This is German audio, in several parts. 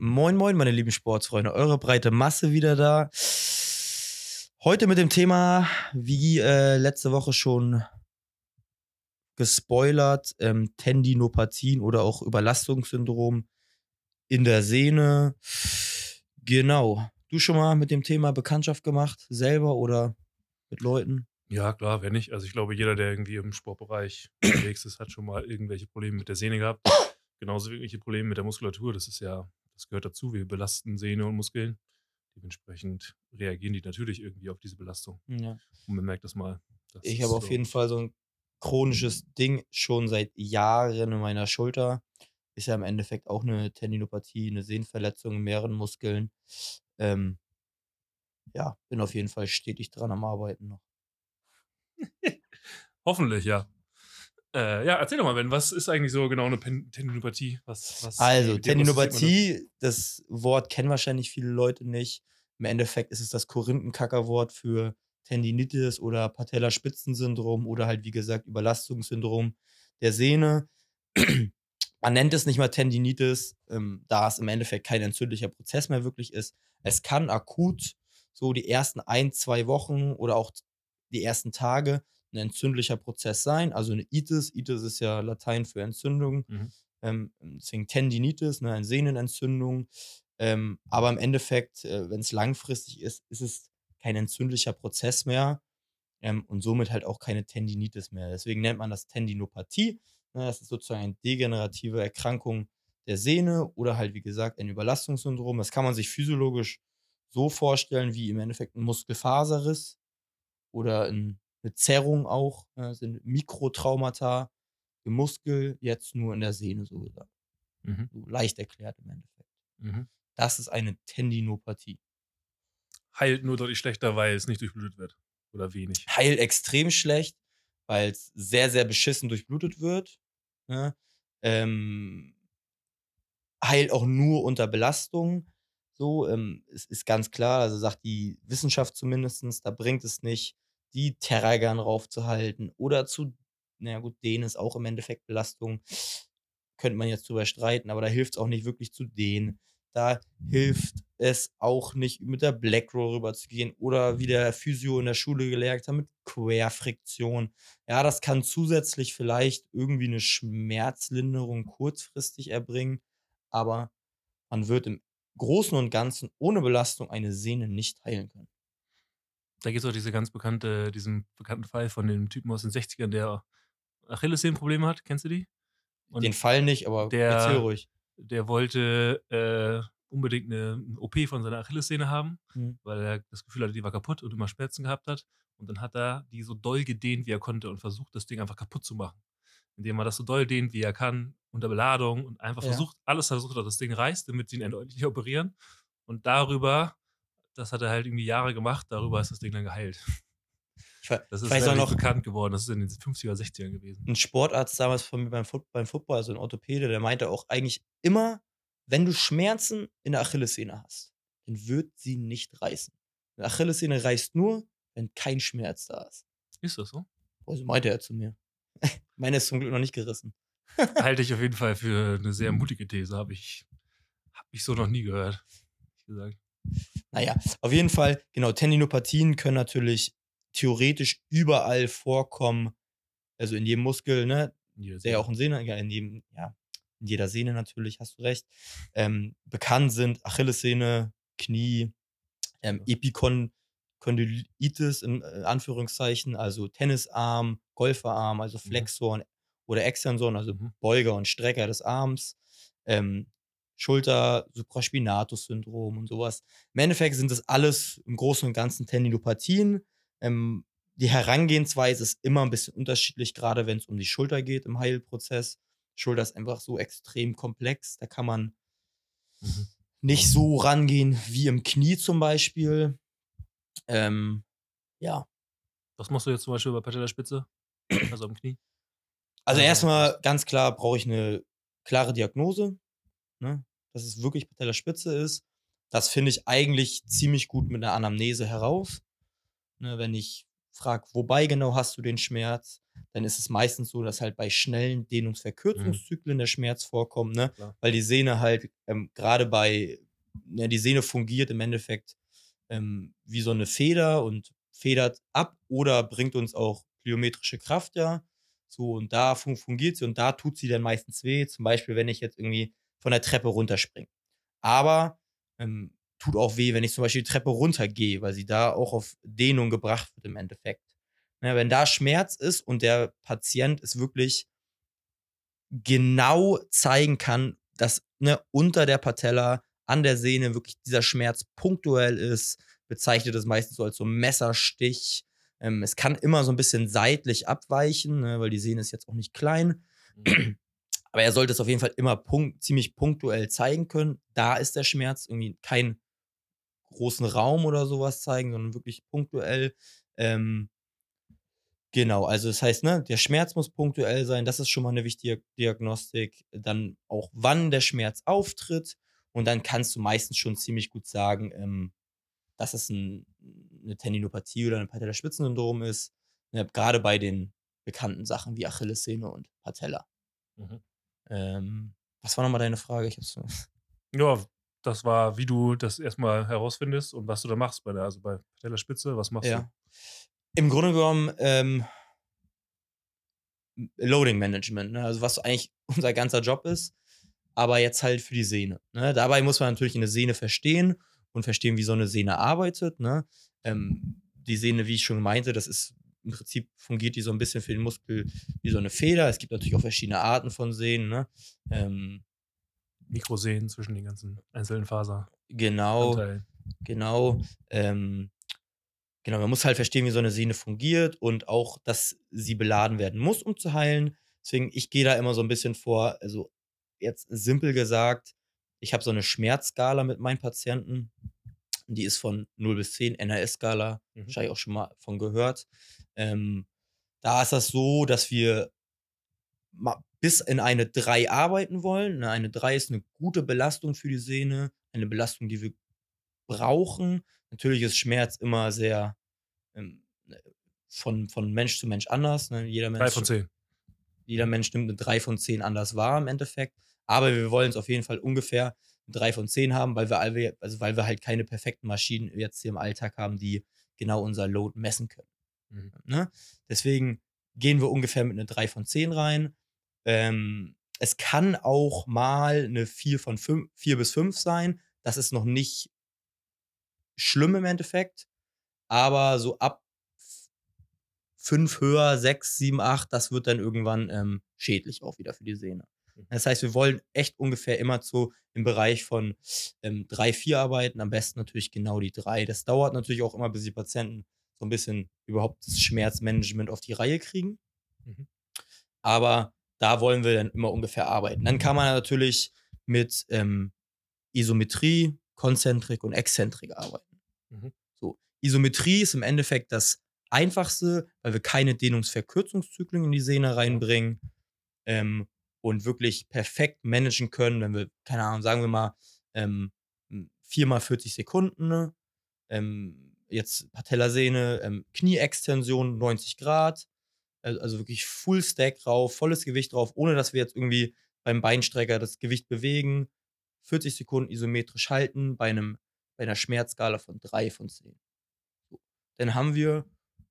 Moin, moin, meine lieben Sportsfreunde. Eure breite Masse wieder da. Heute mit dem Thema, wie äh, letzte Woche schon gespoilert, ähm, Tendinopathien oder auch Überlastungssyndrom in der Sehne. Genau. Du schon mal mit dem Thema Bekanntschaft gemacht, selber oder mit Leuten? Ja, klar, wenn nicht. Also ich glaube, jeder, der irgendwie im Sportbereich unterwegs ist, hat schon mal irgendwelche Probleme mit der Sehne gehabt. Genauso wie irgendwelche Probleme mit der Muskulatur. Das ist ja, das gehört dazu. Wir belasten Sehne und Muskeln. Dementsprechend reagieren die natürlich irgendwie auf diese Belastung. Ja. Und man merkt das mal. Das Ich habe auf so- jeden Fall so ein chronisches Ding schon seit Jahren in meiner Schulter. Ist ja im Endeffekt auch eine Tendinopathie, eine Sehnenverletzung in mehreren Muskeln. Ähm, ja, bin auf jeden Fall stetig dran am Arbeiten noch. Hoffentlich, ja. Äh, ja, erzähl doch mal, Ben, was ist eigentlich so genau eine Pen Tendinopathie? Was, was Also, das? Tendinopathie, das Wort kennen wahrscheinlich viele Leute nicht. Im Endeffekt ist es das Korinthenkackerwort für Tendinitis oder Patellaspitzensyndrom oder halt, wie gesagt, Überlastungssyndrom der Sehne. Man nennt es nicht mal Tendinitis, ähm, da es im Endeffekt kein entzündlicher Prozess mehr wirklich ist. Es kann akut so die ersten ein, zwei Wochen oder auch die ersten Tage ein entzündlicher Prozess sein. Also eine Itis. Itis ist ja Latein für Entzündung. Mhm. Ähm, deswegen Tendinitis, ne, eine Sehnenentzündung. Ähm, aber im Endeffekt, äh, wenn es langfristig ist, ist es kein entzündlicher Prozess mehr ähm, und somit halt auch keine Tendinitis mehr. Deswegen nennt man das Tendinopathie. Ne, das ist sozusagen eine degenerative Erkrankung der Sehne oder halt, wie gesagt, ein Überlastungssyndrom. Das kann man sich physiologisch so vorstellen wie im Endeffekt ein Muskelfaserriss oder ein, eine Zerrung auch. Das sind Mikrotraumata im Muskel, jetzt nur in der Sehne so gesagt. Mhm. So leicht erklärt im Endeffekt. Mhm. Das ist eine Tendinopathie. Heilt nur deutlich schlechter, weil es nicht durchblutet wird. Oder wenig. Heilt extrem schlecht, weil es sehr, sehr beschissen durchblutet wird. Ne? Ähm, heilt auch nur unter Belastung. So, ähm, es ist ganz klar, also sagt die Wissenschaft zumindest, da bringt es nicht, die Terragern raufzuhalten oder zu, naja gut, denen ist auch im Endeffekt Belastung. Könnte man jetzt drüber streiten, aber da hilft es auch nicht wirklich zu dehnen. Da hilft es auch nicht, mit der Black Roll rüber zu gehen oder wie der Physio in der Schule gelehrt hat, mit Querfriktion. Ja, das kann zusätzlich vielleicht irgendwie eine Schmerzlinderung kurzfristig erbringen, aber man wird im Großen und Ganzen ohne Belastung eine Sehne nicht heilen können. Da gibt es auch diese ganz bekannte, diesen bekannten Fall von dem Typen aus den 60ern, der Achillessehnenprobleme hat. Kennst du die? Und Den Fall nicht, aber der- erzähl ruhig. der wollte äh, unbedingt eine OP von seiner Achillessehne haben, Mhm. weil er das Gefühl hatte, die war kaputt und immer Schmerzen gehabt hat. Und dann hat er die so doll gedehnt, wie er konnte und versucht, das Ding einfach kaputt zu machen. Indem er das so doll dehnt, wie er kann, unter Beladung und einfach Ja. versucht, alles versucht, dass das Ding reißt, damit sie ihn endlich operieren. Und darüber, das hat er halt irgendwie Jahre gemacht, darüber ist das Ding dann geheilt. Das ist auch noch, bekannt geworden. Das ist in den 50er, 60ern gewesen. ein Sportarzt damals von mir beim, Foot, beim Football, also ein Orthopäde, der meinte auch eigentlich immer, wenn du Schmerzen in der Achillessehne hast, dann wird sie nicht reißen. Eine Achillessehne reißt nur, wenn kein Schmerz da ist. Ist das so? Also meinte er zu mir. Meine ist zum Glück noch nicht gerissen. Halte ich auf jeden Fall für eine sehr mutige These. Habe ich, hab ich so noch nie gehört. gesagt. Naja, auf jeden Fall, genau, Tendinopathien können natürlich theoretisch überall vorkommen. Also in jedem Muskel, ne? Der sieht- auch in Sehne, ja, in jedem, ja, in jeder Sehne natürlich, hast du recht. Ähm, bekannt sind Achillessehne, Knie, ähm, Epikondylitis in äh, Anführungszeichen, also Tennisarm, Golferarm, also Flexor oder Extensor, also Mhm. Beuger und Strecker des Arms, ähm, Schulter, Supraspinatus-Syndrom und sowas. Im Endeffekt sind das alles im Großen und Ganzen Tendinopathien. Ähm, die Herangehensweise ist immer ein bisschen unterschiedlich, gerade wenn es um die Schulter geht im Heilprozess. Schulter ist einfach so extrem komplex, da kann man Mhm. nicht so rangehen wie im Knie zum Beispiel. Ähm, ja, Was machst du jetzt zum Beispiel bei Patellaspitze? Also am Knie? also Also, erstmal ganz klar brauche ich eine klare Diagnose, ne? Dass es wirklich Patellaspitze ist. Das finde ich eigentlich ziemlich gut mit einer Anamnese heraus. Ne, wenn ich frage, wobei genau hast du den Schmerz? dann ist es meistens so, dass halt bei schnellen Mhm. Dehnungsverkürzungszyklen der Schmerz vorkommt, ne? Klar. Weil die Sehne halt ähm, gerade bei, ne, die Sehne fungiert im Endeffekt ähm, wie so eine Feder und federt ab oder bringt uns auch plyometrische Kraft, ja. So, und da fun fungiert sie und da tut sie dann meistens weh. Zum Beispiel, wenn ich jetzt irgendwie von der Treppe runterspringe. Aber ähm, tut auch weh, wenn ich zum Beispiel die Treppe runtergehe, weil sie da auch auf Dehnung gebracht wird im Endeffekt. Ne, wenn da Schmerz ist und der Patient es wirklich genau zeigen kann, dass ne, unter der Patella an der Sehne wirklich dieser Schmerz punktuell ist, bezeichnet es meistens so als so Messerstich. Ähm, es kann immer so ein bisschen seitlich abweichen, ne, weil die Sehne ist jetzt auch nicht klein. Mhm. Aber er sollte es auf jeden Fall immer punkt, ziemlich punktuell zeigen können. Da ist der Schmerz irgendwie kein großen Raum oder sowas zeigen, sondern wirklich punktuell. Ähm, genau, also das heißt, ne, der Schmerz muss punktuell sein, das ist schon mal eine wichtige Diagnostik. Dann auch, wann der Schmerz auftritt. Und dann kannst du meistens schon ziemlich gut sagen, ähm, dass es ein, eine Tendinopathie oder ein Patellaspitzensyndrom ist. Ne, Gerade bei den bekannten Sachen wie Achillessehne und Patella. Mhm. Ähm, was war nochmal deine Frage? Ich hab's, Ja, das war, wie du das erstmal herausfindest und was du da machst bei der, also bei Patellaspitze, was machst ja. Im Grunde genommen ähm, Loading Management, ne? also was eigentlich unser ganzer Job ist, aber jetzt halt für die Sehne. Ne? Dabei muss man natürlich eine Sehne verstehen und verstehen, wie so eine Sehne arbeitet. Ne? Ähm, die Sehne, wie ich schon meinte, das ist im Prinzip fungiert die so ein bisschen für den Muskel wie so eine Feder. Es gibt natürlich auch verschiedene Arten von Sehnen. Ne? Ähm? Mikrosehnen zwischen den ganzen einzelnen Faser. genau. Anteilen. Genau. Ähm, genau, man muss halt verstehen, wie so eine Sehne fungiert und auch, dass sie beladen werden muss, um zu heilen. Deswegen, ich gehe da immer so ein bisschen vor, also jetzt simpel gesagt, ich habe so eine Schmerzskala mit meinen Patienten. Die ist von 0 bis 10, NRS-Skala, Mhm. wahrscheinlich auch schon mal von gehört. Ähm, da ist das so, dass wir bis in eine 3 arbeiten wollen. Ne, Eine 3 ist eine gute Belastung für die Sehne, eine Belastung, die wir brauchen. Natürlich ist Schmerz immer sehr ähm, ne, von, von Mensch zu Mensch anders. Ne? Jeder, Mensch, von zehn. jeder Mensch nimmt eine 3 von 10 anders wahr im Endeffekt. Aber wir wollen es auf jeden Fall ungefähr eine 3 von 10 haben, weil wir, alle, also weil wir halt keine perfekten Maschinen jetzt hier im Alltag haben, die genau unser Load messen können. Mhm. Ne? Deswegen gehen wir ungefähr mit einer 3 von 10 rein. Ähm, es kann auch mal eine 4 von 5, 4 bis 5 sein. Das ist noch nicht schlimm im Endeffekt. Aber so ab 5 höher, 6, 7, 8, das wird dann irgendwann ähm, schädlich auch wieder für die Sehne. Das heißt, wir wollen echt ungefähr immer so im Bereich von ähm, 3, 4 arbeiten. Am besten natürlich genau die 3. Das dauert natürlich auch immer, bis die Patienten so ein bisschen überhaupt das Schmerzmanagement auf die Reihe kriegen. Mhm. Aber da wollen wir dann immer ungefähr arbeiten. Dann kann man natürlich mit ähm, Isometrie, Konzentrik und Exzentrik arbeiten. Mhm. So, Isometrie ist im Endeffekt das einfachste, weil wir keine Dehnungsverkürzungszyklen in die Sehne reinbringen ähm, und wirklich perfekt managen können, wenn wir, keine Ahnung, sagen wir mal, ähm, 4 mal 40 Sekunden, ne? ähm, jetzt Patellasehne, ähm, Knieextension 90 Grad, also, wirklich Full Stack drauf, volles Gewicht drauf, ohne dass wir jetzt irgendwie beim Beinstrecker das Gewicht bewegen. 40 Sekunden isometrisch halten bei, einem, bei einer Schmerzskala von 3 von 10. So. Dann haben wir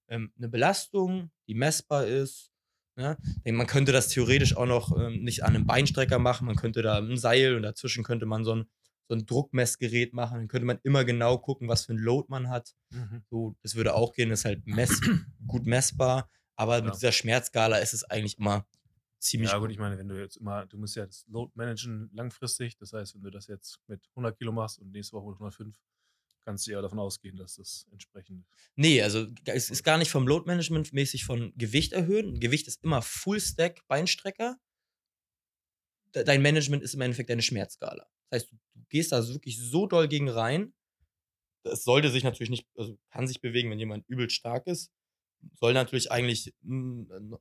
ähm, eine Belastung, die messbar ist. Denn Man könnte das theoretisch auch noch ähm, nicht an einem Beinstrecker machen, man könnte da ein Seil und dazwischen könnte man so ein, so ein Druckmessgerät machen. Dann könnte man immer genau gucken, was für ein Load man hat. Mhm. So, das würde auch gehen, ist halt mess gut messbar. Aber Ja. mit dieser Schmerzskala ist es eigentlich immer ziemlich Ja, gut, ich meine, wenn du jetzt immer, du musst ja das Load managen langfristig. Das heißt, wenn du das jetzt mit 100 Kilo machst und nächste Woche mit 105, kannst du ja davon ausgehen, dass das entsprechend. Nee, also es ist gar nicht vom Load-Management mäßig von Gewicht erhöhen. Gewicht ist immer Full-Stack Beinstrecker. De- Dein Management ist im Endeffekt deine Schmerzskala. Das heißt, du, gehst da wirklich so doll gegen rein. Das sollte sich natürlich nicht, also kann sich bewegen, wenn jemand übel stark ist. Soll natürlich eigentlich,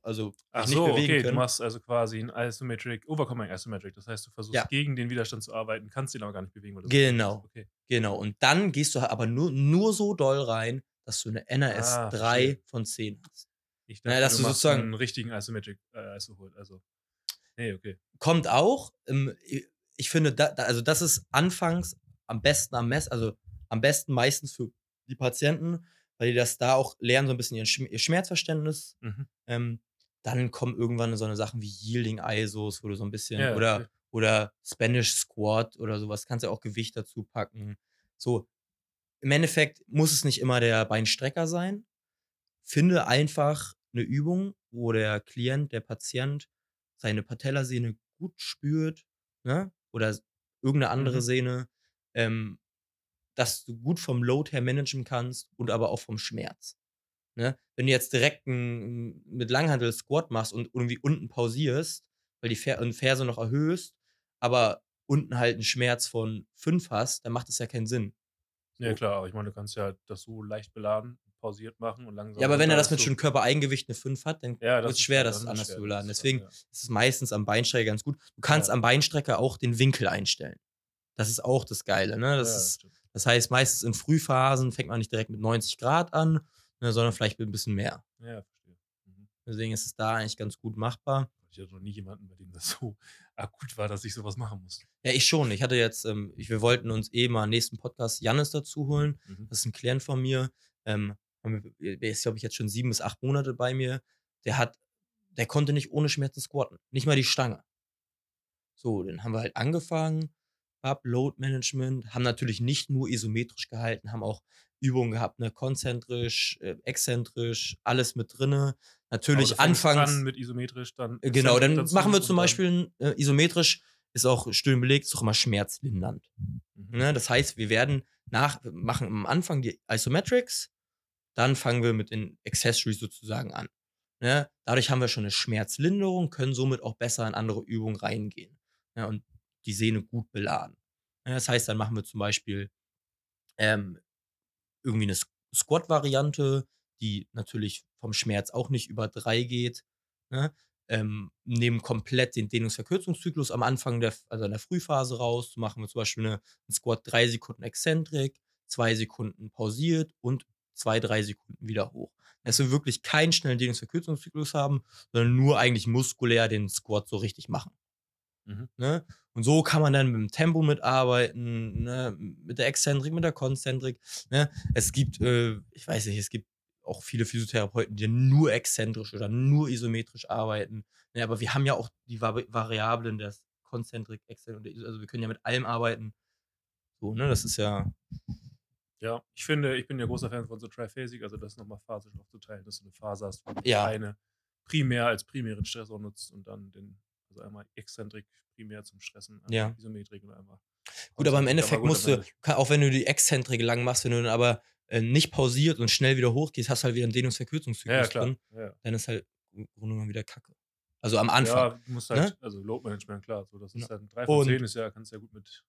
also Ach nicht so, bewegen okay, du können. machst also quasi ein Isometric, Overcoming Isometric. Das heißt, du versuchst Ja. gegen den Widerstand zu arbeiten, kannst den aber gar nicht bewegen. Du so Genau. Okay. Genau. Und dann gehst du aber nur, nur so doll rein, dass du eine NRS Ah, 3 verstehe. von 10 hast. Ich Naja, dachte, dass du du sozusagen- einen richtigen Isometric äh, Iso-Hold. Also, nee, okay. Kommt auch. Ähm, ich- finde, da, also das ist anfangs am besten am Mess, also am besten meistens für die Patienten, weil die das da auch lernen, so ein bisschen Schm- ihr Schmerzverständnis. Mhm. Ähm, dann kommen irgendwann so eine Sachen wie Yielding ISOs, wo du so ein bisschen Ja, oder okay. oder Spanish Squat oder sowas, kannst ja auch Gewicht dazu packen. So, im Endeffekt muss es nicht immer der Beinstrecker sein. Finde einfach eine Übung, wo der Klient, der Patient seine Patellasehne gut spürt, ne? Oder irgendeine andere Mhm. Sehne, ähm, dass du gut vom Load her managen kannst und aber auch vom Schmerz. Ne? Wenn du jetzt direkt ein, mit Langhandel Squat machst und irgendwie unten pausierst, weil die Fer Ferse noch erhöhst, aber unten halt einen Schmerz von 5 hast, dann macht das ja keinen Sinn. Ja, So. klar, aber ich meine, du kannst ja das so leicht beladen, pausiert machen und langsam. Ja, aber wenn er das mit du- Körpereigengewicht eine 5 hat, dann Ja, wird es schwer, das anders zu beladen. Deswegen ja. ist es meistens am Beinstrecker ganz gut. Du kannst Ja. am Beinstrecker auch den Winkel einstellen. Das ist auch das Geile. Ne? Das, ja, ist. Das heißt, meistens in Frühphasen fängt man nicht direkt mit 90 Grad an, ne, sondern vielleicht mit ein bisschen mehr. Ja, verstehe. Mhm. Deswegen ist es da eigentlich ganz gut machbar. Ich hatte noch nie jemanden, bei dem das so akut war, dass ich sowas machen musste. Ja, ich schon. Ich hatte jetzt, ähm, ich, wir wollten uns eh mal im nächsten Podcast Jannis dazu holen. Mhm. Das ist ein Klient von mir. Ähm, der ist, glaube ich, jetzt schon sieben bis acht Monate bei mir. Der hat, der konnte nicht ohne Schmerzen squatten. Nicht mal die Stange. So, dann haben wir halt angefangen, ab Load Management, haben natürlich nicht nur isometrisch gehalten, haben auch Übungen gehabt, ne, konzentrisch, äh, exzentrisch, alles mit drinne. Natürlich fängst anfangs. An mit isometrisch, dann. Äh, Genau, dann machen wir zum dann- Beispiel äh, isometrisch, ist auch Studien belegt, ist auch immer schmerzlindernd. Mhm. Ne? Das heißt, wir werden nach, machen am Anfang die Isometrics, dann fangen wir mit den Accessories sozusagen an. Ne? Dadurch haben wir schon eine Schmerzlinderung, können somit auch besser in andere Übungen reingehen ja, und die Sehne gut beladen. Das heißt, dann machen wir zum Beispiel ähm, irgendwie eine Squ- Squat-Variante, die natürlich vom Schmerz auch nicht über drei geht. Ne? Ähm, nehmen komplett den Dehnungsverkürzungszyklus am Anfang der, also in der Frühphase raus. Machen wir zum Beispiel eine, einen Squat drei Sekunden Exzentrik, zwei Sekunden pausiert und zwei, drei Sekunden wieder hoch. Dass wir wirklich keinen schnellen Dehnungsverkürzungszyklus haben, sondern nur eigentlich muskulär den Squat so richtig machen. Mhm. Ne? Und so kann man dann mit dem Tempo mitarbeiten, ne? mit der Exzentrik, mit der Konzentrik. Ne? Es gibt, äh, ich weiß nicht, es gibt auch viele Physiotherapeuten, die nur exzentrisch oder nur isometrisch arbeiten. Ne? Aber wir haben ja auch die Vari Variablen der Konzentrik, Exzentrik, also wir können ja mit allem arbeiten. So, ne, das ist ja, Ja, ich finde, ich bin ja großer Fan von so Triphasic, also das nochmal phasisch aufzuteilen, dass du eine Phase hast, wo du Ja. eine primär als primären Stressor nutzt und dann den, also einmal Exzentrik primär zum Stressen, Ja. Isometrik und einmal. Gut, aber im. Endeffekt gut, musst du, auch wenn du die Exzentrik lang machst, wenn du dann aber äh, nicht pausiert und schnell wieder hochgehst, hast du halt wieder einen Dehnungsverkürzungszyklus Ja, ja, klar. drin, Ja, dann ist halt im Grunde genommen wieder Kacke. Also am Anfang. Ja, du musst halt, ne? also Load Management, klar. So, das ist Ja. halt 3 von Und- 10 ist ja, kannst ja gut mit,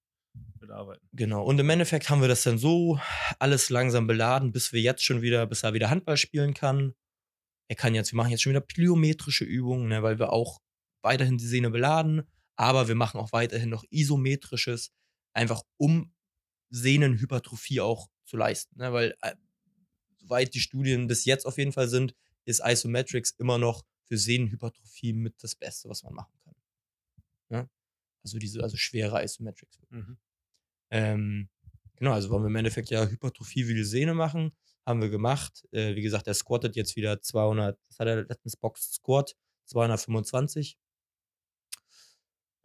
mit arbeiten. Genau. Und im Endeffekt haben wir das dann so alles langsam beladen, bis wir jetzt schon wieder, bis er wieder Handball spielen kann. Er kann jetzt, wir machen jetzt schon wieder plyometrische Übungen, ne, weil wir auch weiterhin die Sehne beladen, aber wir machen auch weiterhin noch isometrisches, einfach um Sehnenhypertrophie auch zu leisten. Ne, weil, äh, soweit die Studien bis jetzt auf jeden Fall sind, ist Isometrics immer noch für Sehnenhypertrophie mit das Beste, was man machen kann. Ne? Also diese, also schwere Isometrics. Mhm. Ähm, genau, also wollen wir im Endeffekt ja Hypertrophie wie die Sehne machen. Haben wir gemacht. Äh, wie gesagt, der squattet jetzt wieder 200, was hat er letztens Box Squat? 225.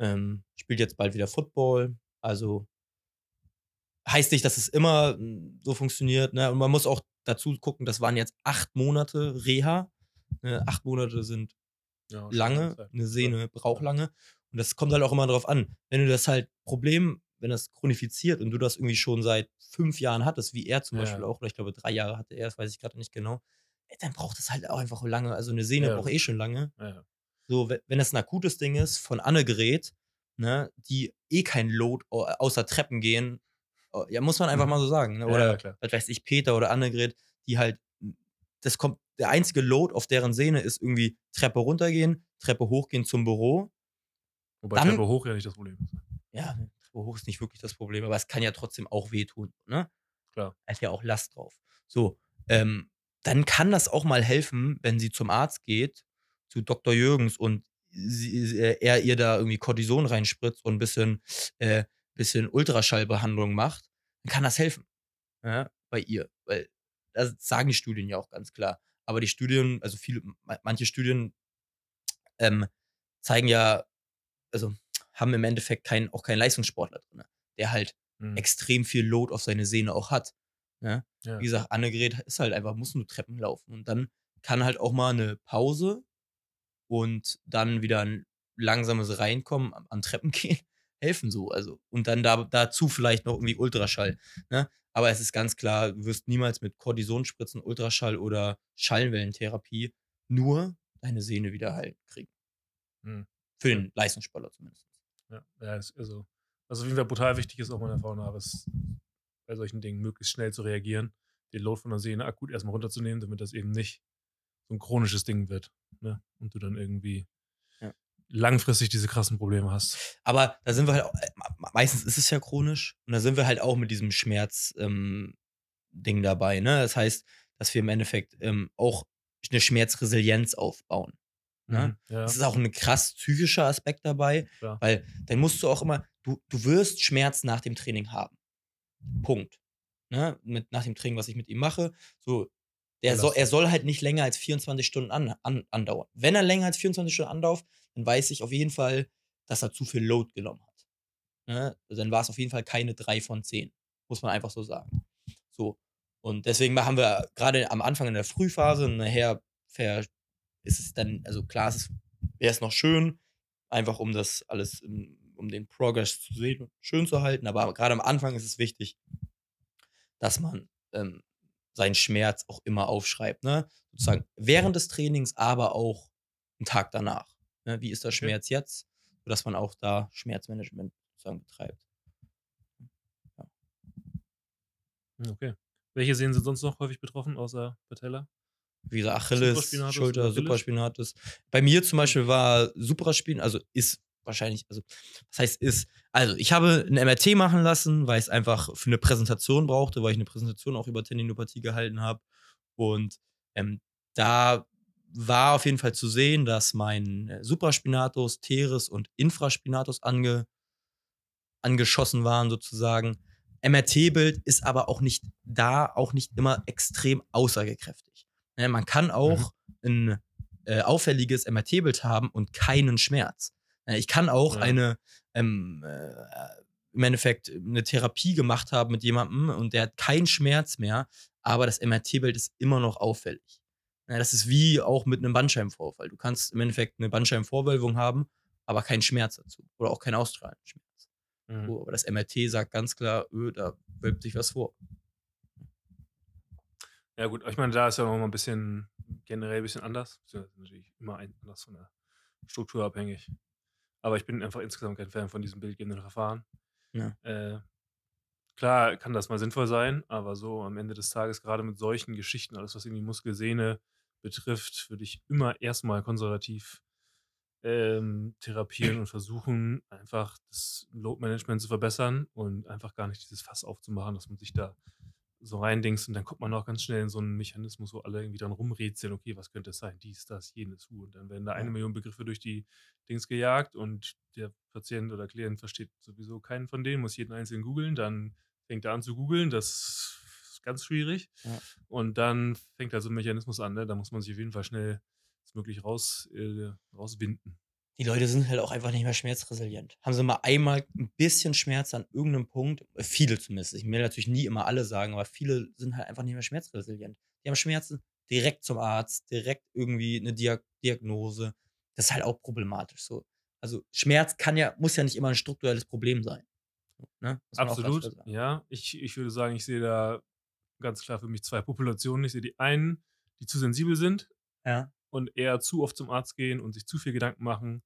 Ähm, spielt jetzt bald wieder Football. Also heißt nicht, dass es immer mm, so funktioniert. Ne? Und man muss auch dazu gucken, das waren jetzt acht Monate Reha. Ne? Acht Monate sind Ja, lange, eine Sehne braucht lange. Und das kommt halt auch immer drauf an. Wenn du das halt Problem, wenn das chronifiziert und du das irgendwie schon seit fünf Jahren hattest, wie er zum Ja. Beispiel auch, oder ich glaube drei Jahre hatte er, das weiß ich gerade nicht genau, dann braucht es halt auch einfach lange. Also eine Sehne Ja, braucht eh schon lange. Ja. So, we- wenn das ein akutes Ding ist von Anne-Gerät, ne, die eh kein Load au- außer Treppen gehen, ja, muss man einfach mal so sagen. Ne? Oder, ja, klar. was weiß ich, Peter oder Annegret, die halt, das kommt, der einzige Load auf deren Sehne ist irgendwie Treppe runtergehen, Treppe hochgehen zum Büro. Wobei Dann- Treppe hoch ja nicht das Problem ist. Ja, Treppe hoch ist nicht wirklich das Problem, aber es kann ja trotzdem auch wehtun, ne? Klar. Da ist ja auch Last drauf. So, ähm, dann kann das auch mal helfen, wenn sie zum Arzt geht, zu Dr. Jürgens und sie, äh, er ihr da irgendwie Cortison reinspritzt und ein bisschen, äh, bisschen Ultraschallbehandlung macht, dann kann das helfen. Ja, bei ihr. Weil das sagen die Studien ja auch ganz klar. Aber die Studien, also viele, manche Studien ähm, zeigen ja, also haben im Endeffekt kein, auch keinen Leistungssportler drin, der halt mhm. extrem viel Load auf seine Sehne auch hat. Ne? Ja. Wie gesagt, Annegret ist halt einfach, muss nur Treppen laufen. Und dann kann halt auch mal eine Pause und dann wieder ein langsames Reinkommen an Treppen gehen helfen so. Also, und dann da, dazu vielleicht noch irgendwie Ultraschall. Ne? Aber es ist ganz klar, du wirst niemals mit Kortisonspritzen, Ultraschall oder Schallwellentherapie nur deine Sehne wieder heilen kriegen. Mhm. Für den Leistungssportler zumindest. Ja, ja also, was auf jeden Fall brutal wichtig ist, auch meiner Erfahrung nach, ist bei solchen Dingen möglichst schnell zu reagieren, den Load von der Sehne akut erstmal runterzunehmen, damit das eben nicht so ein chronisches Ding wird. Ne? Und du dann irgendwie ja. langfristig diese krassen Probleme hast. Aber da sind wir halt auch, äh, meistens ist es ja chronisch und da sind wir halt auch mit diesem Schmerz-Ding ähm, dabei. Ne? Das heißt, dass wir im Endeffekt ähm, auch eine Schmerzresilienz aufbauen. Ne? Mhm, ja. Das ist auch ein krass psychischer Aspekt dabei, ja. weil dann musst du auch immer, du, du wirst Schmerz nach dem Training haben. Punkt. Ne? Mit, nach dem Training, was ich mit ihm mache. So, der soll, er soll halt nicht länger als 24 Stunden an, an, andauern. Wenn er länger als 24 Stunden andauert, dann weiß ich auf jeden Fall, dass er zu viel Load genommen hat. Ne? Dann war es auf jeden Fall keine 3 von 10. Muss man einfach so sagen. So. Und deswegen haben wir gerade am Anfang in der Frühphase, nachher ist es dann, also klar, wäre es noch schön, einfach um das alles, um den Progress zu sehen und schön zu halten. Aber gerade am Anfang ist es wichtig, dass man ähm, seinen Schmerz auch immer aufschreibt. Ne? Sozusagen während des Trainings, aber auch einen Tag danach. Ne? Wie ist der Schmerz okay. jetzt? Sodass man auch da Schmerzmanagement sozusagen betreibt. Ja. Okay. Welche Sehnen sind sonst noch häufig betroffen, außer Patella? Wie gesagt, Achilles, Schulter, Supraspinatus. Bei mir zum Beispiel war Supraspinatus, also ist wahrscheinlich, also das heißt ist, also ich habe ein MRT machen lassen, weil ich es einfach für eine Präsentation brauchte, weil ich eine Präsentation auch über Tendinopathie gehalten habe. Und ähm, da war auf jeden Fall zu sehen, dass mein äh, Supraspinatus, Teres und Infraspinatus ange, angeschossen waren sozusagen. MRT-Bild ist aber auch nicht da, auch nicht immer extrem aussagekräftig. Ne, man kann auch mhm. ein äh, auffälliges MRT-Bild haben und keinen Schmerz. Äh, ich kann auch ja. eine, ähm, äh, im Endeffekt eine Therapie gemacht haben mit jemandem und der hat keinen Schmerz mehr, aber das MRT-Bild ist immer noch auffällig. Ja, das ist wie auch mit einem Bandscheibenvorfall. Du kannst im Endeffekt eine Bandscheibenvorwölbung haben, aber keinen Schmerz dazu. Oder auch keinen ausstrahlenden Schmerz. Mhm. So, aber das MRT sagt ganz klar, öh, da wölbt sich was vor. Ja, gut, ich meine, da ist ja noch mal ein bisschen generell ein bisschen anders. Das ist natürlich immer anders von der Struktur abhängig. Aber ich bin einfach insgesamt kein Fan von diesem bildgebenden Verfahren. Ja. Äh, klar kann das mal sinnvoll sein, aber so am Ende des Tages, gerade mit solchen Geschichten, alles was irgendwie Muskelsehne betrifft, würde ich immer erstmal konservativ ähm, therapieren und versuchen, einfach das Load Management zu verbessern und einfach gar nicht dieses Fass aufzumachen, dass man sich da so reindingst und dann kommt man auch ganz schnell in so einen Mechanismus, wo alle irgendwie dann rumrätseln, okay, was könnte es sein? Dies, das, jenes, Hu. Und dann werden da eine Million Begriffe durch die Dings gejagt und der Patient oder Klient versteht sowieso keinen von denen, muss jeden einzelnen googeln, dann fängt er an zu googeln, das ist ganz schwierig. Ja. Und dann fängt da so ein Mechanismus an, ne? da muss man sich auf jeden Fall schnell möglich raus, äh, rauswinden die Leute sind halt auch einfach nicht mehr schmerzresilient. Haben sie mal einmal ein bisschen Schmerz an irgendeinem Punkt, viele zumindest, ich will natürlich nie immer alle sagen, aber viele sind halt einfach nicht mehr schmerzresilient. Die haben Schmerzen direkt zum Arzt, direkt irgendwie eine Diag Diagnose. Das ist halt auch problematisch so. Also Schmerz kann ja, muss ja nicht immer ein strukturelles Problem sein. Ne? Absolut, ja. Ich, ich würde sagen, ich sehe da ganz klar für mich zwei Populationen. Ich sehe die einen, die zu sensibel sind. Ja und eher zu oft zum Arzt gehen und sich zu viel Gedanken machen,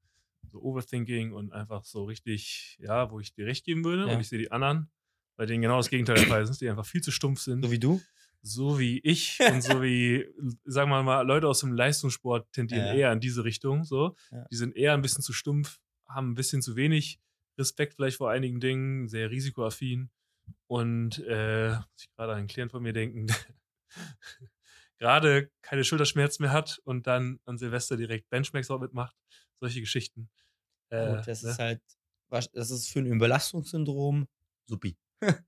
so Overthinking und einfach so richtig, ja, wo ich dir recht geben würde. Ja. Und ich sehe die anderen, bei denen genau das Gegenteil der Fall ist, die einfach viel zu stumpf sind. So wie du? So wie ich und so wie, sagen wir mal, Leute aus dem Leistungssport tendieren ja. eher in diese Richtung. So. Ja. Die sind eher ein bisschen zu stumpf, haben ein bisschen zu wenig Respekt vielleicht vor einigen Dingen, sehr risikoaffin. Und äh, muss ich gerade an einen Klient von mir denken, gerade keine Schulterschmerzen mehr hat und dann an Silvester direkt Benchmarks auch mitmacht. Solche Geschichten. Äh, Gut, das ne? ist halt, das ist für ein Überlastungssyndrom supi.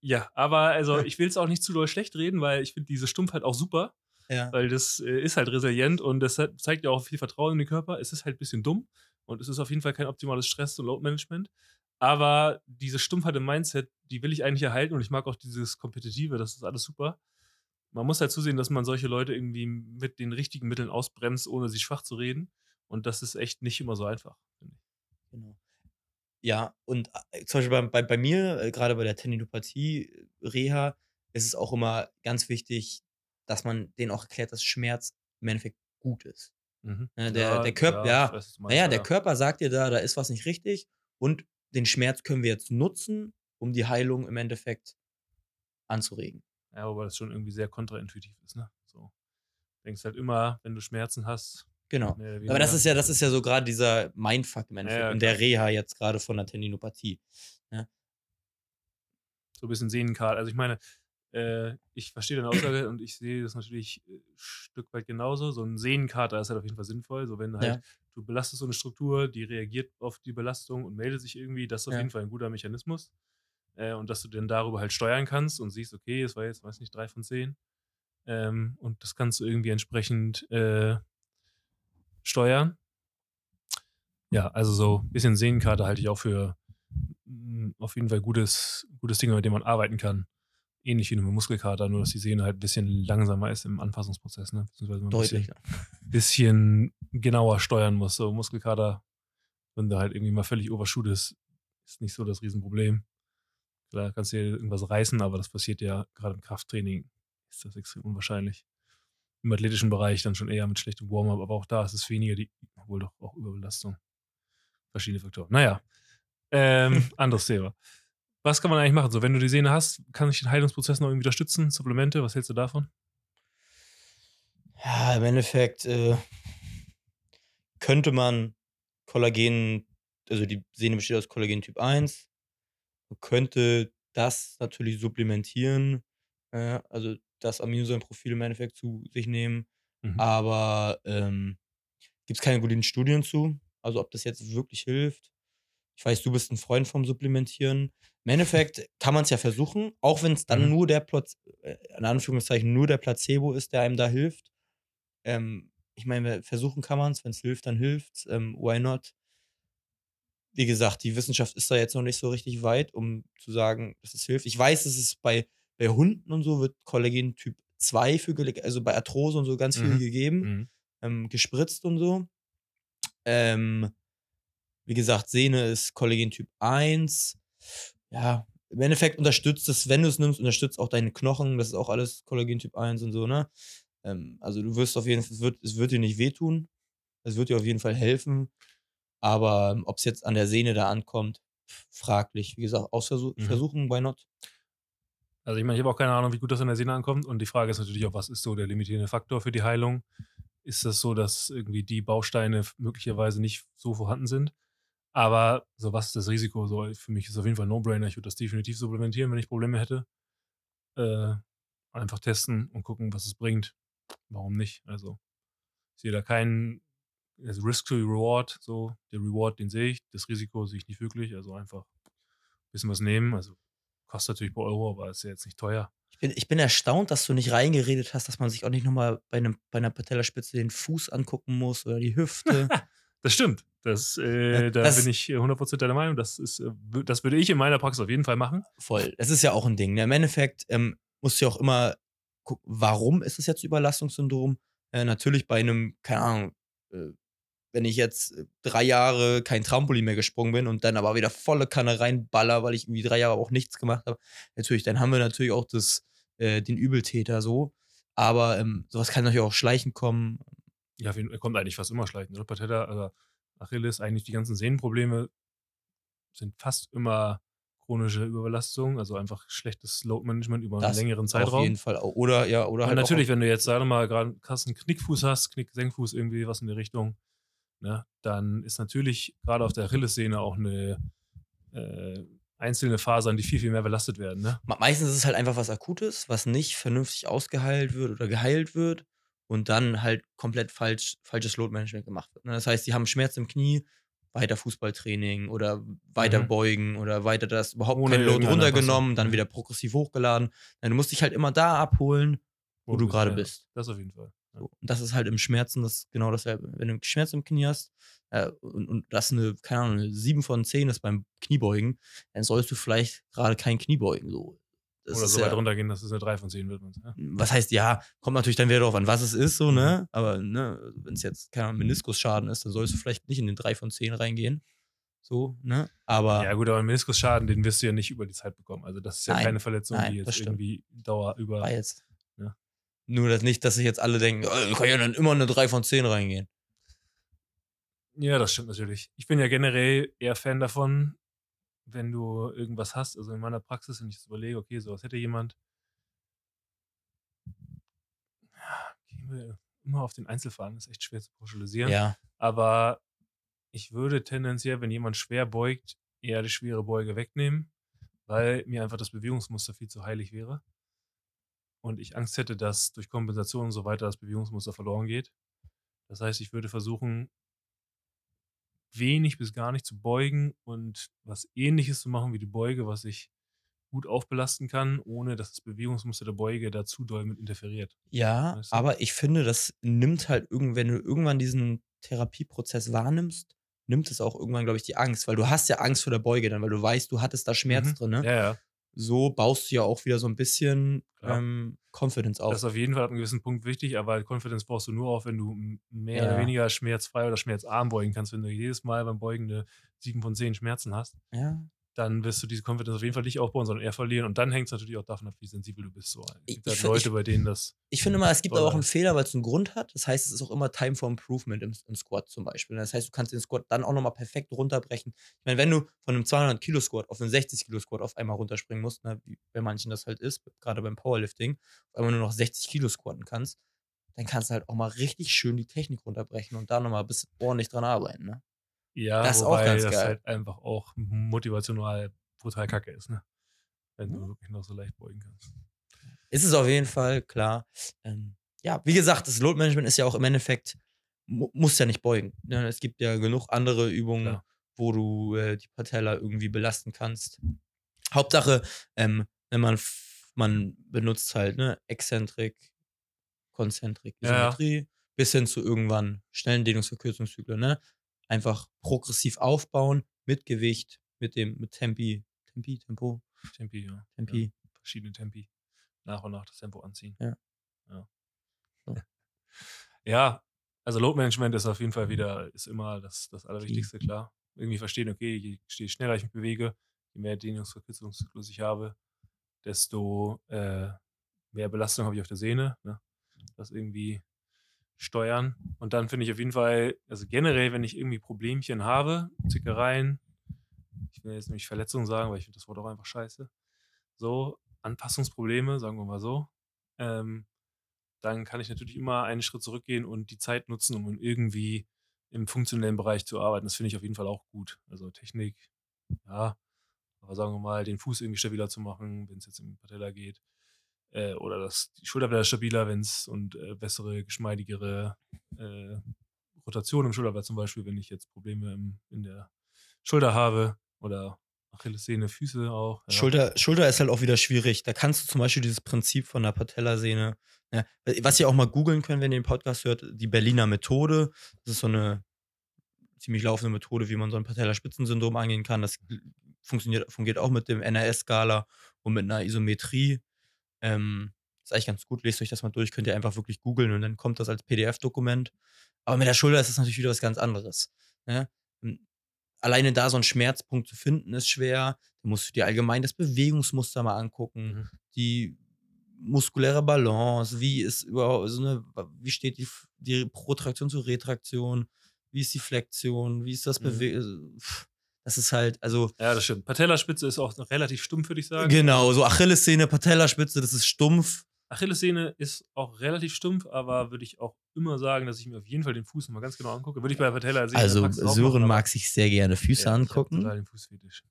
ja, aber also ich will es auch nicht zu doll schlecht reden, weil ich finde diese Stumpfheit auch super. Ja. Weil das äh, ist halt resilient und das hat, zeigt ja auch viel Vertrauen in den Körper. Es ist halt ein bisschen dumm und es ist auf jeden Fall kein optimales Stress- und Load-Management. Aber diese Stumpfheit im Mindset, die will ich eigentlich erhalten und ich mag auch dieses Kompetitive, das ist alles super. Man muss halt zusehen, dass man solche Leute irgendwie mit den richtigen Mitteln ausbremst, ohne sie schwach zu reden. Und das ist echt nicht immer so einfach, finde ich. Genau. Ja, und äh, zum Beispiel bei, bei, bei mir, äh, gerade bei der Tendinopathie-Reha, äh, ist es auch immer ganz wichtig, dass man denen auch erklärt, dass Schmerz im Endeffekt gut ist. Mhm. Ne, der, ja, der Körper, ja, ja naja, der Körper sagt dir da, da ist was nicht richtig und den Schmerz können wir jetzt nutzen, um die Heilung im Endeffekt anzuregen. Ja, wobei das schon irgendwie sehr kontraintuitiv ist, ne? So. Du denkst halt immer, wenn du Schmerzen hast. Genau. Aber das ist ja, das ist ja so gerade dieser Mindfuck im Endeffekt ja, in der Reha jetzt gerade von der Tendinopathie. Ja. So ein bisschen Sehnenkart. Also ich meine, äh, ich verstehe deine Aussage und ich sehe das natürlich ein äh, Stück weit genauso. So ein Sehnenkater ist halt auf jeden Fall sinnvoll. So wenn halt ja. du belastest so eine Struktur, die reagiert auf die Belastung und meldet sich irgendwie, das ist auf ja. jeden Fall ein guter Mechanismus. Äh, und dass du dann darüber halt steuern kannst und siehst, okay, es war jetzt, weiß nicht, drei von zehn. Ähm, und das kannst du irgendwie entsprechend äh, steuern. Ja, also so ein bisschen Sehnenkarte halte ich auch für mh, auf jeden Fall gutes, gutes Ding, mit dem man arbeiten kann ähnlich wie eine Muskelkater, nur dass die Sehne halt ein bisschen langsamer ist im Anpassungsprozess, ne? Beziehungsweise ein Deutlich. Bisschen, bisschen, genauer steuern muss. So Muskelkater, wenn der halt irgendwie mal völlig overshoot ist, ist nicht so das Riesenproblem. Klar kannst du dir irgendwas reißen, aber das passiert ja gerade im Krafttraining, ist das extrem unwahrscheinlich. Im athletischen Bereich dann schon eher mit schlechtem Warm-up, aber auch da ist es weniger die, wohl doch auch Überbelastung. Verschiedene Faktoren. Naja, ähm, anderes Thema. Was kann man eigentlich machen? So, wenn du die Sehne hast, kann ich den Heilungsprozess noch irgendwie unterstützen? Supplemente, was hältst du davon? Ja, im Endeffekt äh, könnte man Kollagen, also die Sehne besteht aus Kollagen Typ 1, man könnte das natürlich supplementieren, äh, also das Aminosäurenprofil im Endeffekt zu sich nehmen, mhm. aber ähm, gibt es keine guten Studien zu, also ob das jetzt wirklich hilft. Ich weiß, du bist ein Freund vom Supplementieren. Im Endeffekt kann man es ja versuchen, auch wenn es dann mhm. nur der Platz, äh, in Anführungszeichen nur der Placebo ist, der einem da hilft. Ähm, ich meine, versuchen kann man es, wenn es hilft, dann hilft ähm, Why not? Wie gesagt, die Wissenschaft ist da jetzt noch nicht so richtig weit, um zu sagen, dass es hilft. Ich weiß, dass es bei, bei Hunden und so wird Kollagen Typ 2 für also bei Arthrose und so ganz viel mhm. gegeben, mhm. Ähm, gespritzt und so. Ähm, wie gesagt, Sehne ist Kollagen Typ 1 ja, im Endeffekt unterstützt es, wenn du es nimmst, unterstützt auch deine Knochen. Das ist auch alles Kollagen Typ 1 und so, ne? Ähm, also du wirst auf jeden Fall, es wird, es wird dir nicht wehtun. Es wird dir auf jeden Fall helfen. Aber ähm, ob es jetzt an der Sehne da ankommt, fraglich. Wie gesagt, ausversuchen, mhm. why not? Also ich meine, ich habe auch keine Ahnung, wie gut das an der Sehne ankommt. Und die Frage ist natürlich auch, was ist so der limitierende Faktor für die Heilung? Ist das so, dass irgendwie die Bausteine möglicherweise nicht so vorhanden sind? Aber so was ist das Risiko? So, für mich ist auf jeden Fall No-Brainer. Ich würde das definitiv supplementieren, wenn ich Probleme hätte. Äh, einfach testen und gucken, was es bringt. Warum nicht? Also, ich sehe da keinen also Risk to Reward. So, der Reward, den sehe ich. Das Risiko sehe ich nicht wirklich. Also einfach ein bisschen was nehmen. Also, kostet natürlich pro Euro, aber ist ja jetzt nicht teuer. Ich bin, ich bin erstaunt, dass du nicht reingeredet hast, dass man sich auch nicht nochmal bei, bei einer Patellaspitze den Fuß angucken muss oder die Hüfte. Das stimmt. Das, äh, da das, bin ich 100% deiner Meinung. Das, ist, äh, das würde ich in meiner Praxis auf jeden Fall machen. Voll. Das ist ja auch ein Ding. Ne? Im Endeffekt ähm, musst du ja auch immer gucken, warum ist es jetzt Überlastungssyndrom? Äh, natürlich bei einem, keine Ahnung, äh, wenn ich jetzt äh, drei Jahre kein Trampolin mehr gesprungen bin und dann aber wieder volle Kanne reinballer, weil ich irgendwie drei Jahre auch nichts gemacht habe, natürlich, dann haben wir natürlich auch das, äh, den Übeltäter so. Aber ähm, sowas kann natürlich auch schleichend kommen. Ja, kommt eigentlich fast immer schleichend. Oder? Patella, also Achilles, eigentlich die ganzen Sehnenprobleme sind fast immer chronische Überbelastung, also einfach schlechtes Load-Management über das einen längeren Zeitraum. Auf jeden Fall. Oder, ja, oder halt. natürlich, wenn du jetzt, sag mal, gerade einen Knickfuß hast, Knick-Senkfuß, irgendwie was in die Richtung, ne, dann ist natürlich gerade auf der Achillessehne auch eine, äh, einzelne Fasern, die viel, viel mehr belastet werden. Ne? Meistens ist es halt einfach was Akutes, was nicht vernünftig ausgeheilt wird oder geheilt wird und dann halt komplett falsch, falsches Load-Management gemacht wird. Ne? Das heißt, die haben Schmerz im Knie, weiter Fußballtraining oder weiter Mhm. beugen oder weiter das überhaupt Ohne kein Load runtergenommen, dann Mhm. wieder progressiv hochgeladen. Du musst dich halt immer da abholen, wo du bist, gerade bist. Das auf jeden Fall. So. Und das ist halt im Schmerzen das genau dasselbe. Wenn du Schmerz im Knie hast äh, und, und das eine, keine Ahnung, eine 7 von 10 ist beim Kniebeugen, dann sollst du vielleicht gerade kein Kniebeugen. So. Das Oder so weit ja, runtergehen, dass es eine 3 von 10 wird. Ja. was heißt ja, kommt natürlich dann wieder darauf an, was es ist, so, Mhm. ne? Aber ne, wenn es jetzt, keine Ahnung, Meniskusschaden ist, dann sollst du vielleicht nicht in den 3 von 10 reingehen. So, ne? Aber ja, gut, aber einen Meniskusschaden, den wirst du ja nicht über die Zeit bekommen. Also, das ist ja Nein, keine Verletzung, nein, die jetzt irgendwie Dauer über. war jetzt. Ja. Nur das nicht, dass sich jetzt alle denken, oh, kann ja dann immer eine 3 von 10 reingehen. Ja, das stimmt natürlich. Ich bin ja generell eher Fan davon, wenn du irgendwas hast, also in meiner Praxis, wenn ich das überlege, okay, sowas hätte jemand. Ja, gehen wir immer auf den Einzelfall, das ist echt schwer zu pauschalisieren. Ja. Aber ich würde tendenziell, wenn jemand schwer beugt, eher die schwere Beuge wegnehmen, weil mir einfach das Bewegungsmuster viel zu heilig wäre. Und ich Angst hätte, dass durch Kompensation und so weiter das Bewegungsmuster verloren geht. Das heißt, ich würde versuchen, wenig bis gar nicht zu beugen und was ähnliches zu machen wie die Beuge, was ich gut aufbelasten kann, ohne dass das Bewegungsmuster der Beuge da zu doll mit interferiert. Ja, Weißt du? aber ich finde, das nimmt halt irgendwann, wenn du irgendwann diesen Therapieprozess wahrnimmst, nimmt es auch irgendwann, glaube ich, die Angst, weil du hast ja Angst vor der Beuge dann, weil du weißt, du hattest da Schmerz Mhm. drin, ne? Ja, ja. So baust du ja auch wieder so ein bisschen ähm, Confidence auf. Das ist auf jeden Fall ab einem gewissen Punkt wichtig, aber Confidence brauchst du nur auf, wenn du mehr Ja. oder weniger schmerzfrei oder schmerzarm beugen kannst. Wenn du jedes Mal beim Beugen eine 7 von 10 Schmerzen hast, ja. Dann wirst du diese Confidence auf jeden Fall nicht aufbauen, sondern eher verlieren. Und dann hängt es natürlich auch davon ab, wie sensibel du bist. So. Es gibt ich halt Leute, ich- bei denen das. Ich finde mal, es gibt aber auch einen. Fehler, weil es einen Grund hat. Das heißt, es ist auch immer Time for Improvement im, im Squat zum Beispiel. Das heißt, du kannst den Squat dann auch nochmal perfekt runterbrechen. Ich meine, wenn du von einem 200 Kilo Squat auf einen 60 Kilo Squat auf einmal runterspringen musst, ne, wie bei manchen das halt ist, gerade beim Powerlifting, auf einmal nur noch 60 Kilo squatten kannst, dann kannst du halt auch mal richtig schön die Technik runterbrechen und da nochmal ein bisschen ordentlich dran arbeiten. Ne? Ja, Das ist auch wobei ganz das geil. halt einfach auch motivational brutal kacke ist, ne? Wenn Mhm. du wirklich noch so leicht beugen kannst. Ist es auf jeden Fall, klar. Ähm, ja, wie gesagt, das Load Management ist ja auch im Endeffekt, mu muss ja nicht beugen. Ne? Es gibt ja genug andere Übungen, Klar. wo du äh, die Patella irgendwie belasten kannst. Hauptsache, ähm, wenn man, man benutzt halt, ne, Exzentrik, Konzentrik, Ja, ja. Isometrie, bis hin zu irgendwann schnellen Dehnungsverkürzungszyklen, ne? Einfach progressiv aufbauen, mit Gewicht, mit dem, mit Tempi, Tempi, Tempo, Tempi, ja. Tempi. Ja, verschiedene Tempi. Nach und nach das Tempo anziehen. Ja. Ja, So. ja also Load Management ist auf jeden Fall wieder, ist immer das, das Allerwichtigste, klar. Irgendwie verstehen, okay, je, je schneller ich mich bewege, je mehr Dehnungsverkürzungszyklus ich habe, desto äh, mehr Belastung habe ich auf der Sehne. Ne? Das irgendwie steuern. Und dann finde ich auf jeden Fall, also generell, wenn ich irgendwie Problemchen habe, Zickereien, ich will jetzt nicht Verletzungen sagen, weil ich finde das Wort auch einfach scheiße. So, Anpassungsprobleme, sagen wir mal so. Ähm, dann kann ich natürlich immer einen Schritt zurückgehen und die Zeit nutzen, um irgendwie im funktionellen Bereich zu arbeiten. Das finde ich auf jeden Fall auch gut. Also Technik, ja, aber sagen wir mal, den Fuß irgendwie stabiler zu machen, wenn es jetzt im Patella geht. Äh, oder das, die Schulterblätter stabiler, wenn es und äh, bessere, geschmeidigere äh, Rotation im Schulterblatt zum Beispiel, wenn ich jetzt Probleme im, in der Schulter habe oder Achillessehne, Füße auch. Ja. Schulter, Schulter ist halt auch wieder schwierig. Da kannst du zum Beispiel dieses Prinzip von der Patellasehne, ne, was ihr auch mal googeln könnt, wenn ihr den Podcast hört, die Berliner Methode. Das ist so eine ziemlich laufende Methode, wie man so ein Patellaspitzensyndrom angehen kann. Das funktioniert, fungiert auch mit dem NRS-Skala und mit einer Isometrie. Ähm, ist eigentlich ganz gut. Lest euch das mal durch, könnt ihr einfach wirklich googeln und dann kommt das als PDF-Dokument. Aber mit der Schulter ist das natürlich wieder was ganz anderes. Ne? Alleine da so einen Schmerzpunkt zu finden, ist schwer. Da musst du dir allgemein das Bewegungsmuster mal angucken, Mhm. die muskuläre Balance, wie ist überhaupt, so eine, wie steht die, die Protraktion zur Retraktion, wie ist die Flexion, wie ist das Mhm. Das ist halt, also Ja, das stimmt. Patellaspitze ist auch noch relativ stumpf, würde ich sagen. genau, so Achillessehne, Patellaspitze, das ist stumpf. Achillessehne ist auch relativ stumpf, aber würde ich auch immer sagen, dass ich mir auf jeden Fall den Fuß mal ganz genau angucke. Würde ich bei Patella sehen. Also Sören mag sich sehr gerne Füße ja, angucken. Ich total den Fußfetisch.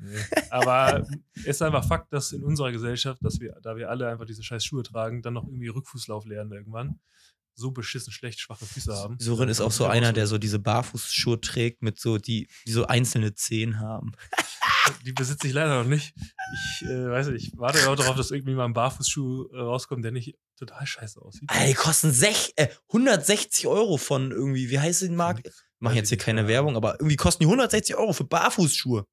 Nee. Aber es ist einfach Fakt, dass in unserer Gesellschaft, dass wir, da wir alle einfach diese scheiß Schuhe tragen, dann noch irgendwie Rückfußlauf lernen irgendwann, so beschissen schlecht schwache Füße haben. Soren ist auch so einer, der so diese Barfußschuhe trägt, mit so, die, die so einzelne Zehen haben. Die besitze ich leider noch nicht. Ich äh, weiß nicht, ich warte auch darauf, dass irgendwie mal ein Barfußschuh äh, rauskommt, der nicht total scheiße aussieht. Alter, die kosten sech, äh, 160 Euro von irgendwie, wie heißt die Marke? Machen jetzt hier keine Werbung, aber irgendwie kosten die 160 Euro für Barfußschuhe.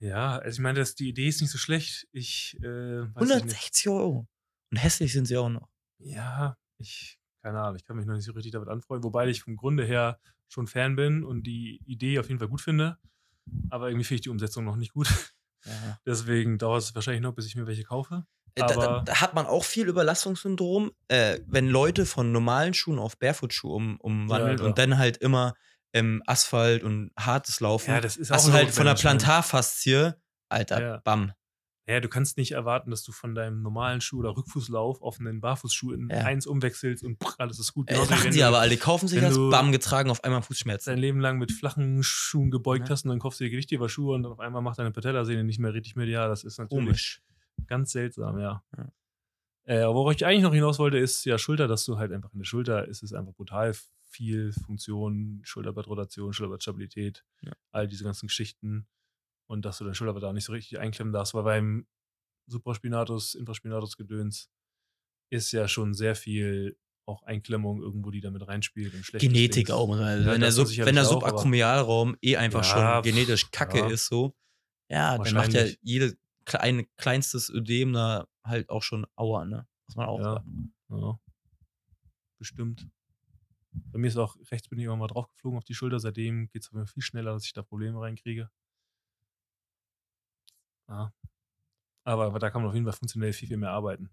Ja, also ich meine, das, die Idee ist nicht so schlecht. Ich, äh, weiß ich nicht. 160 Euro. Und hässlich sind sie auch noch. Ja, ich, keine Ahnung, ich kann mich noch nicht so richtig damit anfreunden, wobei ich vom Grunde her schon Fan bin und die Idee auf jeden Fall gut finde. Aber irgendwie finde ich die Umsetzung noch nicht gut. Ja. Deswegen dauert es wahrscheinlich noch, bis ich mir welche kaufe. Äh, Da, da, da hat man auch viel Überlastungssyndrom, äh, wenn Leute von normalen Schuhen auf Barefootschuhe um, umwandeln klar. und dann halt immer ähm, Asphalt und hartes Laufen. Ja, das ist hast auch du halt von der Plantarfaszie, Alter, Ja. bam. Ja, du kannst nicht erwarten, dass du von deinem normalen Schuh oder Rückfußlauf auf einen Barfußschuh in Ja. eins umwechselst und pff, alles ist gut. Äh, machen wenn die du aber alle, die kaufen sich du- bam, getragen, auf einmal Fußschmerzen. dein Leben lang mit flachen Schuhen gebeugt Ja. hast und dann kaufst du dir Gewichtheberschuhe und dann auf einmal macht deine Patellasehne nicht mehr richtig mit. Ja, das ist natürlich Komisch. ganz seltsam, ja. Ja. Äh, worauf ich eigentlich noch hinaus wollte, ist ja Schulter, dass du halt einfach in der Schulter ist es einfach brutal viel Funktion, Schulterblattrotation, Schulterblattstabilität, all diese ganzen Geschichten und dass du dein Schulterblatt da nicht so richtig einklemmen darfst, weil beim Supraspinatus, Infraspinatus Gedöns ist ja schon sehr viel auch Einklemmung irgendwo, die damit reinspielt. Und Genetik auch. man- Ja, wenn, der Sub, wenn der aber- Subakromialraum eh einfach Ja, schon genetisch kacke ja. ist, so, ja, dann macht ja Wahrscheinlich. jede kleine, kleinstes Ödem da halt auch schon Aua, ne? Muss man auch sagen. Ja. Bestimmt. Bei mir ist auch rechts bin ich immer mal draufgeflogen auf die Schulter. Seitdem geht es mir viel schneller, dass ich da Probleme reinkriege. Ja. Aber, aber da kann man auf jeden Fall funktionell viel, viel mehr arbeiten.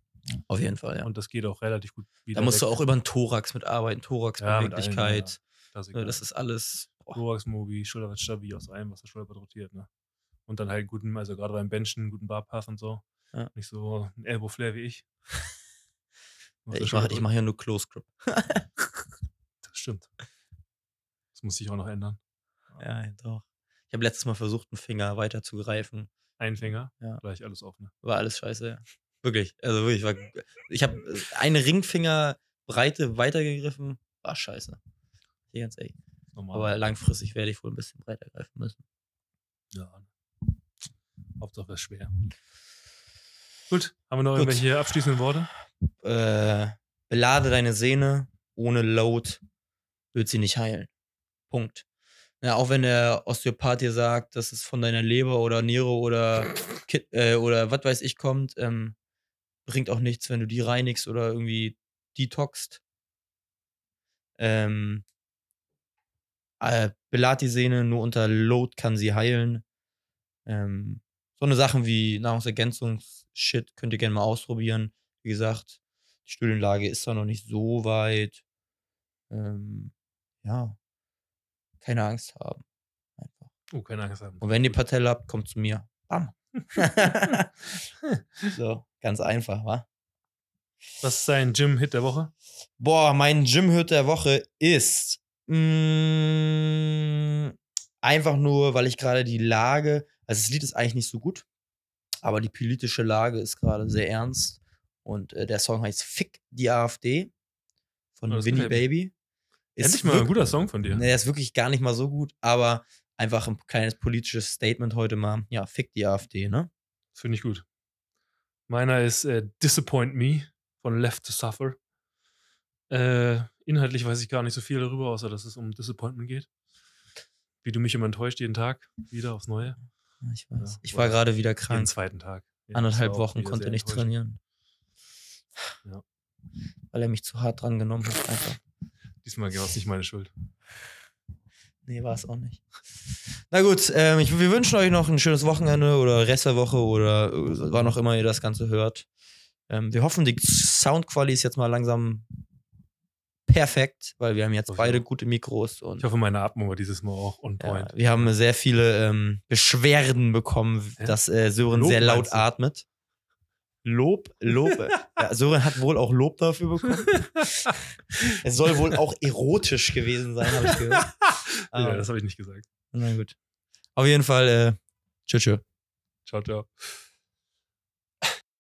Auf jeden Fall, ja. Und das geht auch relativ gut wieder. Da musst du weg. auch über den Thorax mitarbeiten, Ja, mit Thoraxbeweglichkeit. Klassiker. Ne, das ist alles. Boah. Thorax-Mobi, Schulterblatt stabil aus allem, was das Schulterblatt rotiert. Ne? Und dann halt einen guten, also gerade beim Benchen, einen guten Barpath und so. Ja. Nicht so ein Elbow-Flare wie ich. Ja, das ich mache ich mach ja nur Close Grip. Das stimmt. Das muss sich auch noch ändern. Ja, ja, doch. Ich habe letztes Mal versucht, einen Finger weiter zu greifen. Ein Finger, Ja. gleich alles offen. War alles scheiße, ja. Wirklich. Also wirklich. War, ich habe eine Ringfingerbreite weitergegriffen. War scheiße. Hier ganz ehrlich. Normal. Aber langfristig werde ich wohl ein bisschen breiter greifen müssen. ja. Hauptsache ist schwer. Gut, haben wir noch Gut. irgendwelche abschließenden Worte? Äh, belade deine Sehne. Ohne Load wird sie nicht heilen. Punkt. Ja, auch wenn der Osteopath dir sagt, dass es von deiner Leber oder Niere oder, äh, oder was weiß ich kommt, ähm, bringt auch nichts, wenn du die reinigst oder irgendwie detoxt. Ähm, äh, belad die Sehne, nur unter Load kann sie heilen. Ähm, so eine Sachen wie Nahrungsergänzungs-Shit könnt ihr gerne mal ausprobieren. Wie gesagt, die Studienlage ist da noch nicht so weit. Ähm, ja, keine Angst haben. Einfach. Oh, keine Angst haben. Und wenn ihr Patella habt, kommt zu mir. Bam. so, ganz einfach, wa? Was ist dein Gym-Hit der Woche? Boah, mein Gym-Hit der Woche ist mh, einfach nur, weil ich gerade die Lage, also das Lied ist eigentlich nicht so gut, aber die politische Lage ist gerade sehr ernst. Und äh, der Song heißt Fick die AfD von Oh, Winnie mir. Baby. Ist Endlich mal ein guter Song von dir. Nee, der ist wirklich gar nicht mal so gut, aber einfach ein kleines politisches Statement heute mal. Ja, fick die AfD, ne? Finde ich gut. Meiner ist äh, Disappoint Me von Left to Suffer. Äh, inhaltlich weiß ich gar nicht so viel darüber, außer dass es um Disappointment geht. Wie du mich immer enttäuscht jeden Tag, wieder aufs Neue. Ich weiß. Ja, ich war gerade wieder Jeden krank. zweiten Tag. Ja, Anderthalb Wochen konnte nicht trainieren. Ja. Weil er mich zu hart dran genommen hat, einfach. Diesmal war es nicht meine Schuld. Nee, war es auch nicht. Na gut, ähm, ich, wir wünschen euch noch ein schönes Wochenende oder Rest der Woche oder äh, wann auch immer ihr das Ganze hört. Ähm, wir hoffen, die Soundqualität ist jetzt mal langsam perfekt, weil wir haben jetzt beide gute Mikros und Ich hoffe, meine Atmung war dieses Mal auch on ja, point. wir haben sehr viele ähm, Beschwerden bekommen, Hä? dass äh, Sören Lob sehr laut atmet. Lob, Lob. ja, Sören hat wohl auch Lob dafür bekommen. Es soll wohl auch erotisch gewesen sein, habe ich gehört. ja, Aber- das habe ich nicht gesagt. Na gut. Auf jeden Fall, äh, tschüss. tschüss. Ciao, ciao.